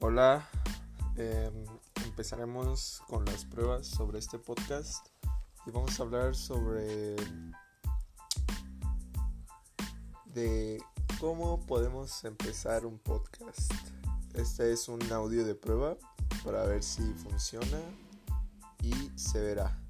Hola, em, empezaremos con las pruebas sobre este podcast y vamos a hablar sobre de cómo podemos empezar un podcast. Este es un audio de prueba para ver si funciona y se verá.